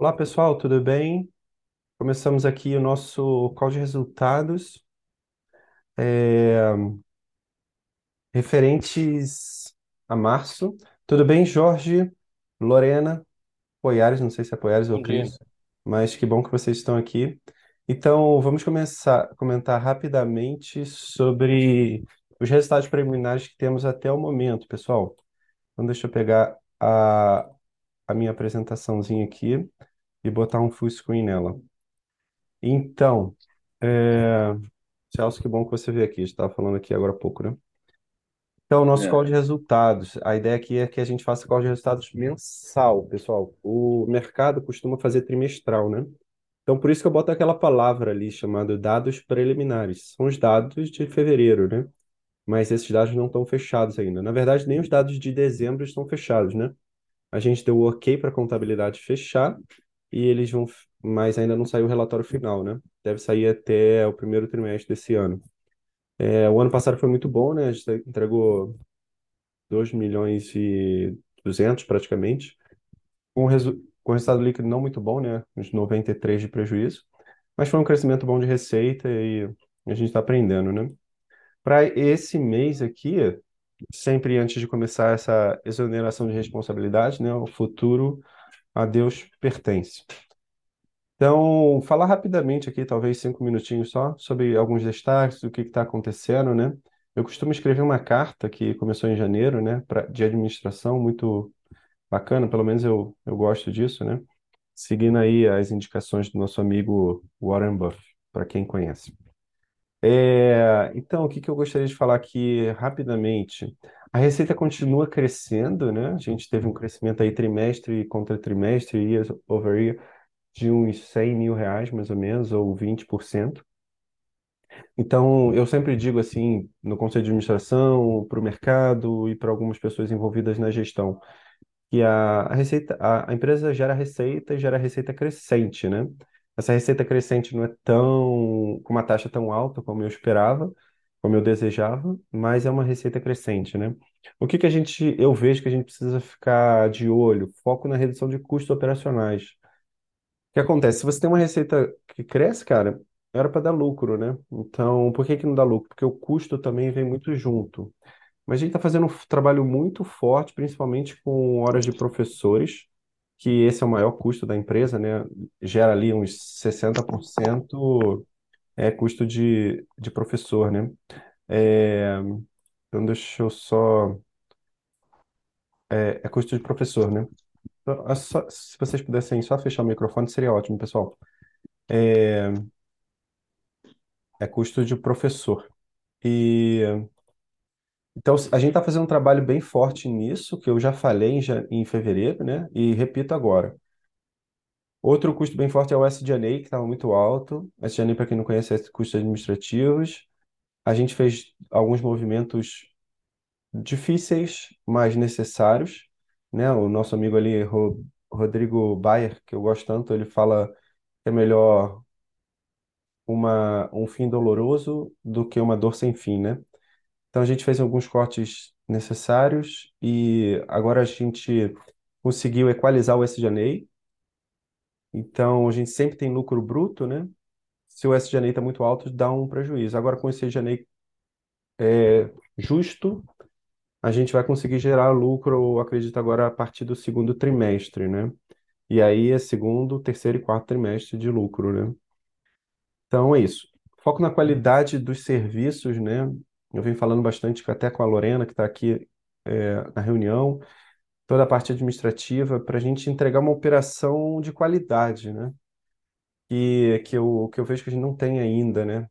Olá, pessoal, tudo bem? Começamos aqui o nosso call de resultados é, referentes a março. Tudo bem, Jorge, Lorena, Poiares, não sei se é Poiares ou Bom dia. Cris, mas que bom que vocês estão aqui. Então, vamos começar a comentar rapidamente sobre os resultados preliminares que temos até o momento, pessoal. Então, deixa eu pegar a, a minha apresentaçãozinha aqui e botar um full screen nela. Então, é... Celso, que bom que você veio aqui. A gente estava falando aqui agora há pouco, né? Então, nosso É, call de resultados. A ideia aqui é que a gente faça call de resultados mensal, pessoal. O mercado costuma fazer trimestral, né? Então, por isso que eu boto aquela palavra ali chamada dados preliminares. São os dados de fevereiro, né? Mas esses dados não estão fechados ainda. Na verdade, nem os dados de dezembro estão fechados, né? A gente deu o ok para a contabilidade fechar e eles vão, mas ainda não saiu o relatório final, né? Deve sair até o primeiro trimestre desse ano. É, o ano passado foi muito bom, né? A gente entregou 2 milhões e 200 praticamente, com, resu com resultado líquido não muito bom, né? Uns 93 de prejuízo, mas foi um crescimento bom de receita e a gente está aprendendo, né? Para esse mês aqui, sempre antes de começar essa exoneração de responsabilidade, né? O futuro a Deus pertence. Então, falar rapidamente aqui, talvez cinco minutinhos só, sobre alguns destaques, o que está acontecendo, né? Eu costumo escrever uma carta que começou em janeiro, né, pra, de administração, muito bacana, pelo menos eu, eu gosto disso, né? Seguindo aí as indicações do nosso amigo Warren Buffett, para quem conhece. É, então, o que que eu gostaria de falar aqui rapidamente? A receita continua crescendo, né? A gente teve um crescimento aí trimestre contra trimestre, year over year, de uns 100 mil reais, mais ou menos, ou 20%. Então, eu sempre digo assim, no conselho de administração, para o mercado e para algumas pessoas envolvidas na gestão, que a, a receita, a, a empresa gera receita e gera receita crescente, né? Essa receita crescente não é tão, com uma taxa tão alta como eu esperava, como eu desejava, mas é uma receita crescente, né? O que que a gente, eu vejo que a gente precisa ficar de olho? Foco na redução de custos operacionais. O que acontece? Se você tem uma receita que cresce, cara, era para dar lucro, né? Então, por que que não dá lucro? Porque o custo também vem muito junto. Mas a gente está fazendo um trabalho muito forte, principalmente com horas de professores, que esse é o maior custo da empresa, né? Gera ali uns 60% é custo de, de professor, né? É, então, deixa eu só. É, é custo de professor, né? Então, é só- se vocês pudessem só fechar o microfone, seria ótimo, pessoal. É, é custo de professor. E então a gente está fazendo um trabalho bem forte nisso, que eu já falei em, em fevereiro, né? E repito agora. Outro custo bem forte é o SG&A, que estava muito alto. SG&A, para quem não conhece, é custos administrativos. A gente fez alguns movimentos difíceis, mas necessários, né? O nosso amigo ali, Ro- Rodrigo Bayer, que eu gosto tanto, ele fala que é melhor uma, um fim doloroso do que uma dor sem fim, né? Então a gente fez alguns cortes necessários e agora a gente conseguiu equalizar o SG&A. Então a gente sempre tem lucro bruto, né? Se o SG&A está muito alto, dá um prejuízo. Agora com esse SG&A é, justo, a gente vai conseguir gerar lucro, acredito agora a partir do segundo trimestre, né? E aí é segundo, terceiro e quarto trimestre de lucro, né? Então é isso. Foco na qualidade dos serviços, né? Eu venho falando bastante até com a Lorena, que está aqui é, na reunião, toda a parte administrativa, para a gente entregar uma operação de qualidade, né? E que eu, que eu vejo que a gente não tem ainda, né?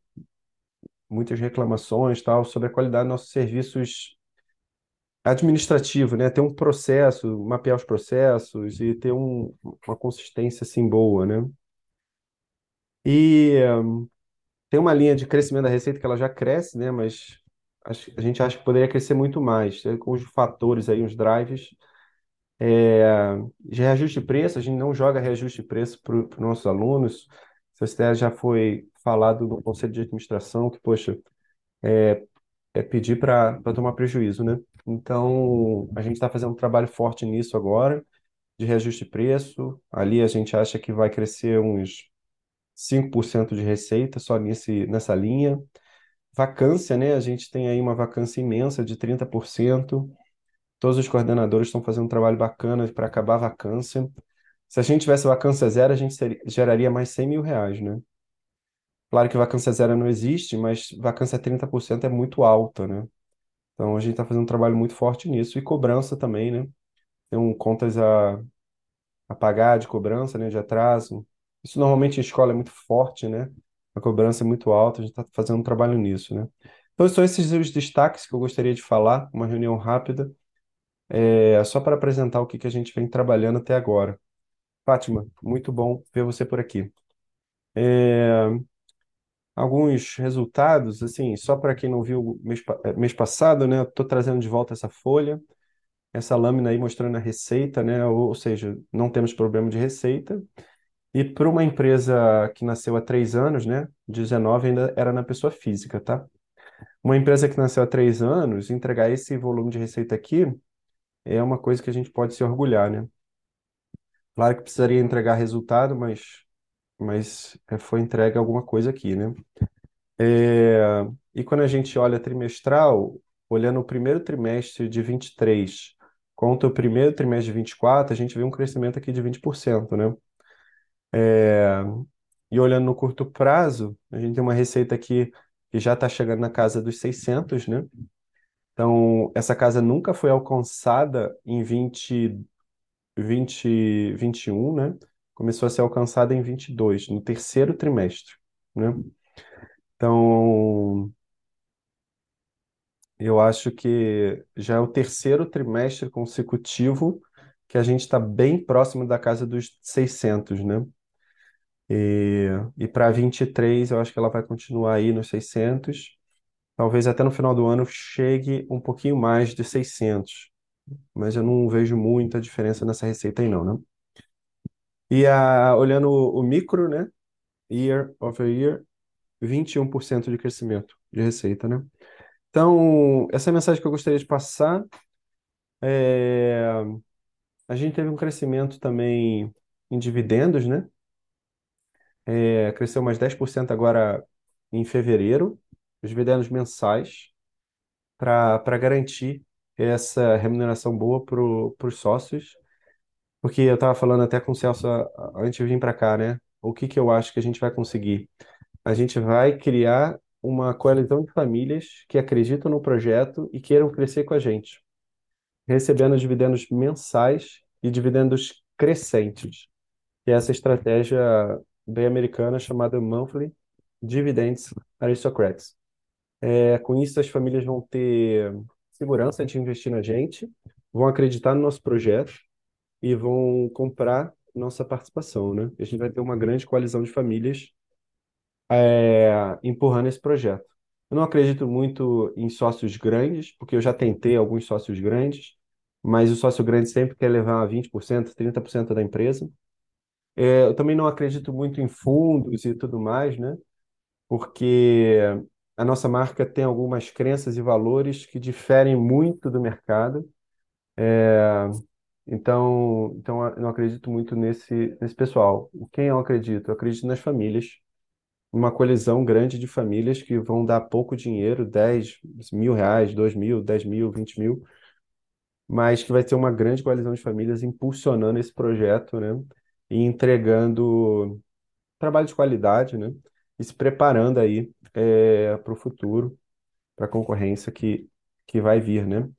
Muitas reclamações, tal, sobre a qualidade dos nossos serviços administrativos, né? Ter um processo, mapear os processos e ter um, uma consistência assim boa, né? E Tem uma linha de crescimento da receita que ela já cresce, né? Mas a gente acha que poderia crescer muito mais. Com os fatores aí, os drives. É, de reajuste de preço, a gente não joga reajuste de preço para os nossos alunos. Isso até já foi falado no conselho de administração, que, poxa, é pedir para tomar prejuízo, né? Então, a gente está fazendo um trabalho forte nisso agora. de reajuste de preço. Ali a gente acha que vai crescer uns 5% de receita só nesse, nessa linha. Vacância, né? A gente tem aí uma vacância imensa de 30%. Todos os coordenadores estão fazendo um trabalho bacana para acabar a vacância. Se a gente tivesse vacância zero, a gente seria- geraria mais 100 mil reais, né? Claro que vacância zero não existe, mas vacância 30% é muito alta, né? Então a gente está fazendo um trabalho muito forte nisso. E cobrança também, né? Tem um contas a, a pagar de cobrança, né? De atraso. Isso normalmente em escola é muito forte, né? A cobrança é muito alta, a gente está fazendo um trabalho nisso, né? Então são esses os destaques que eu gostaria de falar, uma reunião rápida, é, só para apresentar o que que a gente vem trabalhando até agora. Fátima, muito bom ver você por aqui. É, alguns resultados, assim, só para quem não viu mês, eh, mês passado, né? Estou trazendo de volta essa folha, essa lâmina aí mostrando a receita, né? Ou, ou seja, não temos problema de receita. E para uma empresa que nasceu há três anos, né? 19 ainda era na pessoa física, tá? Uma empresa que nasceu há três anos, entregar esse volume de receita aqui é uma coisa que a gente pode se orgulhar, né? Claro que precisaria entregar resultado, mas, mas é, foi entregue alguma coisa aqui, né? É, e quando a gente olha trimestral, olhando o primeiro trimestre de 23 contra o primeiro trimestre de 24, a gente vê um crescimento aqui de 20%, né? É, e olhando no curto prazo, a gente tem uma receita aqui que já está chegando na casa dos 600, né? Então, essa casa nunca foi alcançada em 20, 20, 21, né? Começou a ser alcançada em 22, no terceiro trimestre, né? Então, eu acho que já é o terceiro trimestre consecutivo que a gente está bem próximo da casa dos 600, né? E, e para 23, eu acho que ela vai continuar aí nos 600. Talvez até no final do ano chegue um pouquinho mais de 600, mas eu não vejo muita diferença nessa receita aí não, né? E a, olhando o, micro, né? Year over year, 21% de crescimento de receita, né? Então, essa é a mensagem que eu gostaria de passar. É, a gente teve um crescimento também em dividendos, né? É, cresceu mais 10% agora em fevereiro, os dividendos mensais, para garantir essa remuneração boa para os sócios. Porque eu estava falando até com o Celso antes de vir para cá, né? O que que eu acho que a gente vai conseguir? A gente vai criar uma coalizão de famílias que acreditam no projeto e queiram crescer com a gente, recebendo dividendos mensais e dividendos crescentes, é essa estratégia bem americana chamada Monthly Dividends Aristocrats. É, com isso, as famílias vão ter segurança de investir na gente, vão acreditar no nosso projeto e vão comprar nossa participação, né? A gente vai ter uma grande coalizão de famílias é, empurrando esse projeto. Eu não acredito muito em sócios grandes, porque eu já tentei alguns sócios grandes, mas o sócio grande sempre quer levar 20%, 30% da empresa. É, eu também não acredito muito em fundos e tudo mais, né? Porque a nossa marca tem algumas crenças e valores que diferem muito do mercado. Então, então eu não acredito muito nesse, nesse pessoal. Quem eu acredito? Eu acredito nas famílias uma colisão grande de famílias que vão dar pouco dinheiro, 10 mil reais, 2 mil, 10 mil, 20 mil, mas que vai ter uma grande coalizão de famílias impulsionando esse projeto, né? E entregando trabalho de qualidade, né? E se preparando aí para o futuro, para a concorrência que, que vai vir, né?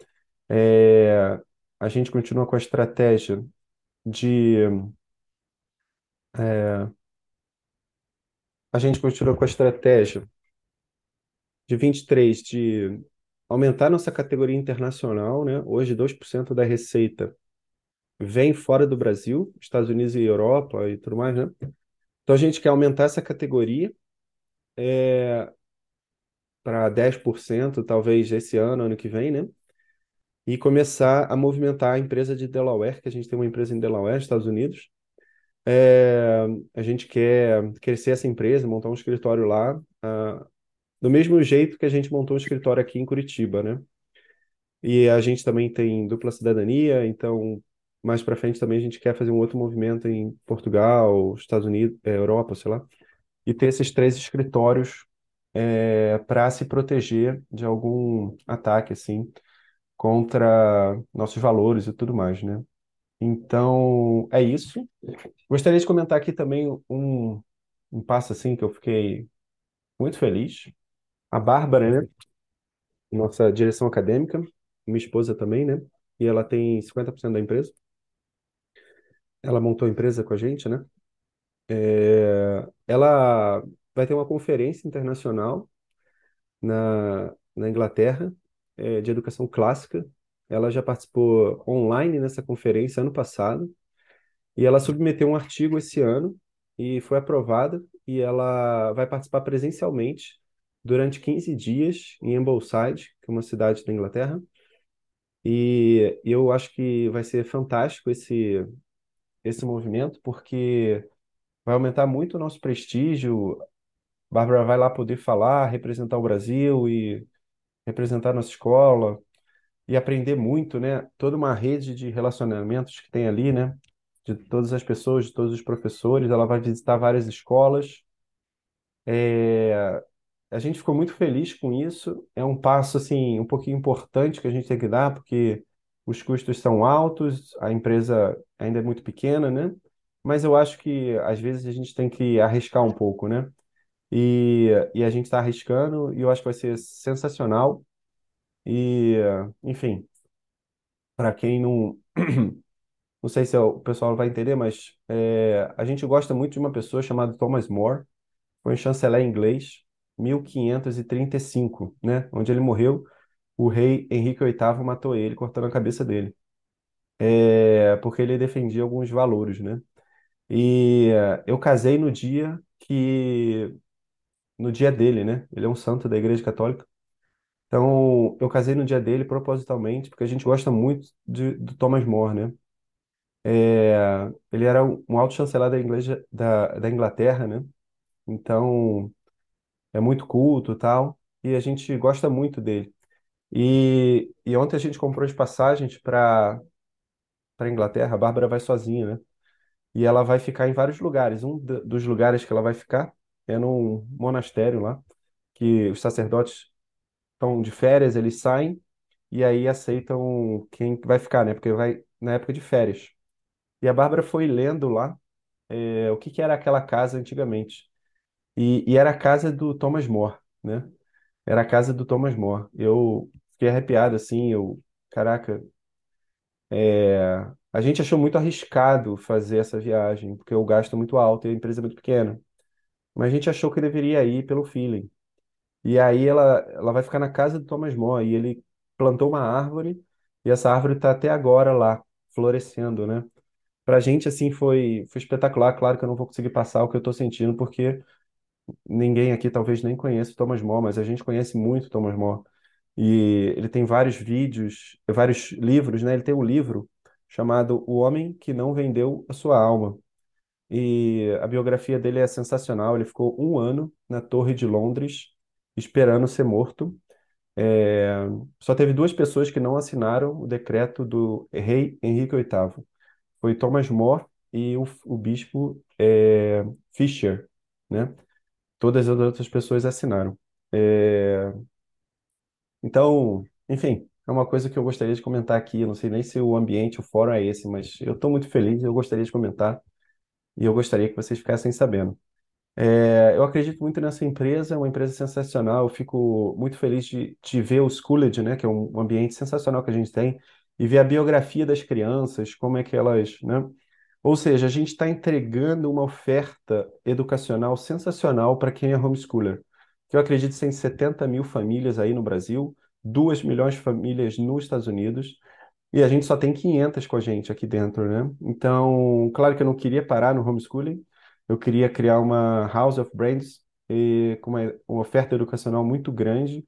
É, a gente continua com a estratégia de é, a gente continua com a estratégia de 23 de aumentar nossa categoria internacional, né? Hoje, 2% da receita vem fora do Brasil, Estados Unidos e Europa e tudo mais, né? Então, a gente quer aumentar essa categoria para 10%, talvez esse ano, ano que vem, né? E começar a movimentar a empresa de Delaware, que a gente tem uma empresa em Delaware, Estados Unidos. É, a gente quer crescer essa empresa, montar um escritório lá, ah, do mesmo jeito que a gente montou um escritório aqui em Curitiba, né? E a gente também tem dupla cidadania, então mais para frente também a gente quer fazer um outro movimento em Portugal, Estados Unidos, eh, Europa, sei lá, e ter esses três escritórios para se proteger de algum ataque assim contra nossos valores e tudo mais, né? Então, é isso. Gostaria de comentar aqui também um, um passo assim que eu fiquei muito feliz. A Bárbara, né? Nossa direção acadêmica, minha esposa também, né? E ela tem 50% da empresa. Ela montou a empresa com a gente, né? É, ela vai ter uma conferência internacional na, na Inglaterra, é, de educação clássica. Ela já participou online nessa conferência ano passado e ela submeteu um artigo esse ano e foi aprovada e ela vai participar presencialmente durante 15 dias em Ambleside, que é uma cidade da Inglaterra. E eu acho que vai ser fantástico esse, esse movimento, porque vai aumentar muito o nosso prestígio. Bárbara vai lá poder falar, representar o Brasil e representar nossa escola e aprender muito, né? Toda uma rede de relacionamentos que tem ali, né? De todas as pessoas, de todos os professores. Ela vai visitar várias escolas. É, a gente ficou muito feliz com isso. É um passo assim um pouquinho importante que a gente tem que dar, porque os custos são altos, a empresa ainda é muito pequena, né? Mas eu acho que às vezes a gente tem que arriscar um pouco, né? E, e a gente está arriscando e eu acho que vai ser sensacional. E, enfim, para quem não, não sei se o pessoal vai entender, mas é, a gente gosta muito de uma pessoa chamada Thomas More, foi um chanceler inglês, 1535, né? Onde ele morreu, o rei Henrique VIII matou ele, cortando a cabeça dele, é, porque ele defendia alguns valores, né? E eh, eu casei no dia que, no dia dele, né? Ele é um santo da Igreja Católica. Então, eu casei no dia dele propositalmente, porque a gente gosta muito de, do Thomas More, né? É, ele era um alto chanceler da, igreja, da, da Inglaterra, né? Então, é muito culto e tal, e a gente gosta muito dele. E, e ontem a gente comprou as passagens para para Inglaterra, a Bárbara vai sozinha, né? E ela vai ficar em vários lugares. Um dos lugares que ela vai ficar é num monastério lá, que os sacerdotes estão de férias, eles saem e aí aceitam quem vai ficar, né? Porque vai na época de férias. E a Bárbara foi lendo lá é, o que que era aquela casa antigamente. E, e era a casa do Thomas More, né? Era a casa do Thomas More. Eu fiquei arrepiado assim, eu, caraca, é, a gente achou muito arriscado fazer essa viagem, porque o gasto é muito alto e a empresa é muito pequena. Mas a gente achou que deveria ir pelo feeling. E aí ela, ela vai ficar na casa do Thomas More e ele plantou uma árvore e essa árvore está até agora lá, florescendo, né? Pra gente, assim, foi, foi espetacular. Claro que eu não vou conseguir passar o que eu estou sentindo, porque ninguém aqui talvez nem conheça o Thomas More, mas a gente conhece muito o Thomas More. E ele tem vários vídeos, vários livros, né? Ele tem um livro chamado O Homem que Não Vendeu a Sua Alma. E a biografia dele é sensacional. Ele ficou um ano na Torre de Londres esperando ser morto. É, Só teve duas pessoas que não assinaram o decreto do rei Henrique VIII. Foi Thomas More e o, o bispo é, Fisher, né? Todas as outras pessoas assinaram. É, Então, enfim, é uma coisa que eu gostaria de comentar aqui. Não sei nem se o ambiente, o fórum é esse, mas eu estou muito feliz. Eu gostaria de comentar e eu gostaria que vocês ficassem sabendo. É, eu acredito muito nessa empresa, é uma empresa sensacional. Eu fico muito feliz de, de ver o Schooled, né, que é um um ambiente sensacional que a gente tem, e ver a biografia das crianças, como é que elas, né? Ou seja, a gente está entregando uma oferta educacional sensacional para quem é homeschooler. Que eu acredito que tem 70 mil famílias aí no Brasil, 2 milhões de famílias nos Estados Unidos, e a gente só tem 500 com a gente aqui dentro, né? Então, claro que eu não queria parar no homeschooling, eu queria criar uma House of Brands e, com uma, uma oferta educacional muito grande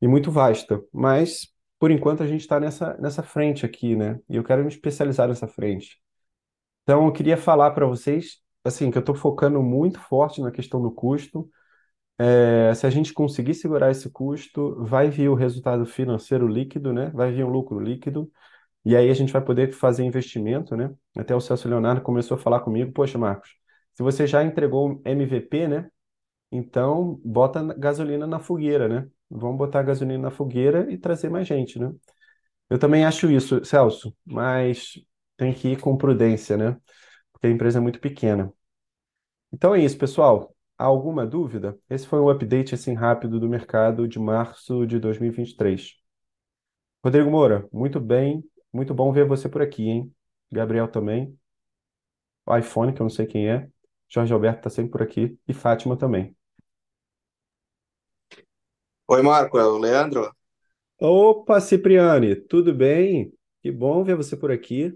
e muito vasta. Mas, por enquanto, a gente está nessa, nessa frente aqui, né? E eu quero me especializar nessa frente. Então, eu queria falar para vocês, assim, que eu estou focando muito forte na questão do custo. É, se a gente conseguir segurar esse custo, vai vir o resultado financeiro líquido, né? Vai vir um lucro líquido. E aí a gente vai poder fazer investimento, né? Até o Celso Leonardo começou a falar comigo, poxa, Marcos, se você já entregou MVP, né? Então bota gasolina na fogueira, né? Vamos botar gasolina na fogueira e trazer mais gente, né? Eu também acho isso, Celso, mas tem que ir com prudência, né? Porque a empresa é muito pequena. Então é isso, pessoal. Alguma dúvida? Esse foi um update assim rápido do mercado de março de 2023. Rodrigo Moura, muito bem, muito bom ver você por aqui, hein? Gabriel também. O iPhone, que eu não sei quem é. Jorge Alberto está sempre por aqui. E Fátima também. Oi, Marco, é o Leandro. Opa, Cipriane, tudo bem? Que bom ver você por aqui.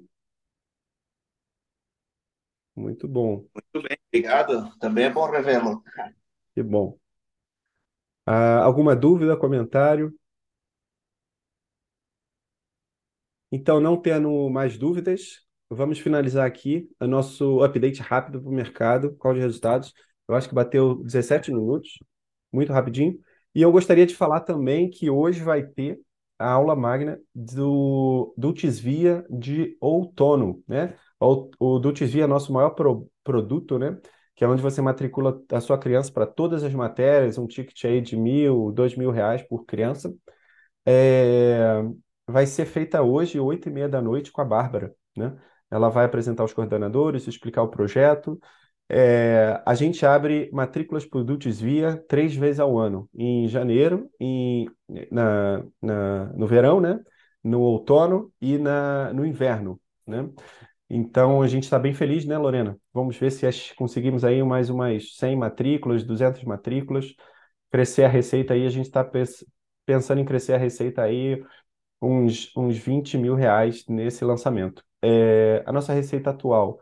Muito bom, Muito bem, obrigado. Também é bom revê-lo. que bom. Ah, alguma dúvida, comentário? Então, não tendo mais dúvidas, vamos finalizar aqui o nosso update rápido para o mercado, qual de resultados. Eu acho que bateu 17 minutos, muito rapidinho. E eu gostaria de falar também que hoje vai ter a aula magna do Via de outono, né? O, o Via é nosso maior pro, produto, né? Que é onde você matricula a sua criança para todas as matérias, um ticket aí de mil, dois mil reais por criança. É, vai ser feita hoje, oito e meia da noite, com a Bárbara, né? Ela vai apresentar os coordenadores, explicar o projeto. É, a gente abre matrículas o Via três vezes ao ano, em janeiro, em, na, na, no verão, né? no outono e na, no inverno. Né? Então a gente está bem feliz, né, Lorena? Vamos ver se conseguimos aí mais umas 100 matrículas, 200 matrículas, crescer a receita aí. A gente está pensando em crescer a receita aí uns, uns 20 mil reais nesse lançamento. É, a nossa receita atual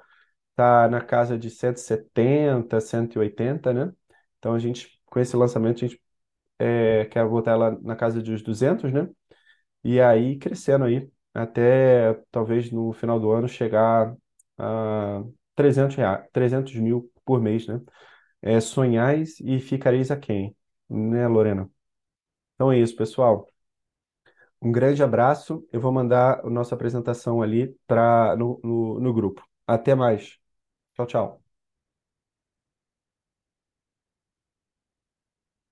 está na casa de 170, 180, né? Então a gente, com esse lançamento, a gente é, quer botar ela na casa dos 200, né? E aí crescendo aí, até talvez no final do ano chegar a 300 reais, 300 mil por mês, né? É, sonhais e ficareis a quem, né, Lorena? Então é isso, pessoal. Um grande abraço. Eu vou mandar a nossa apresentação ali para no, no, no grupo. Até mais. Tchau, tchau.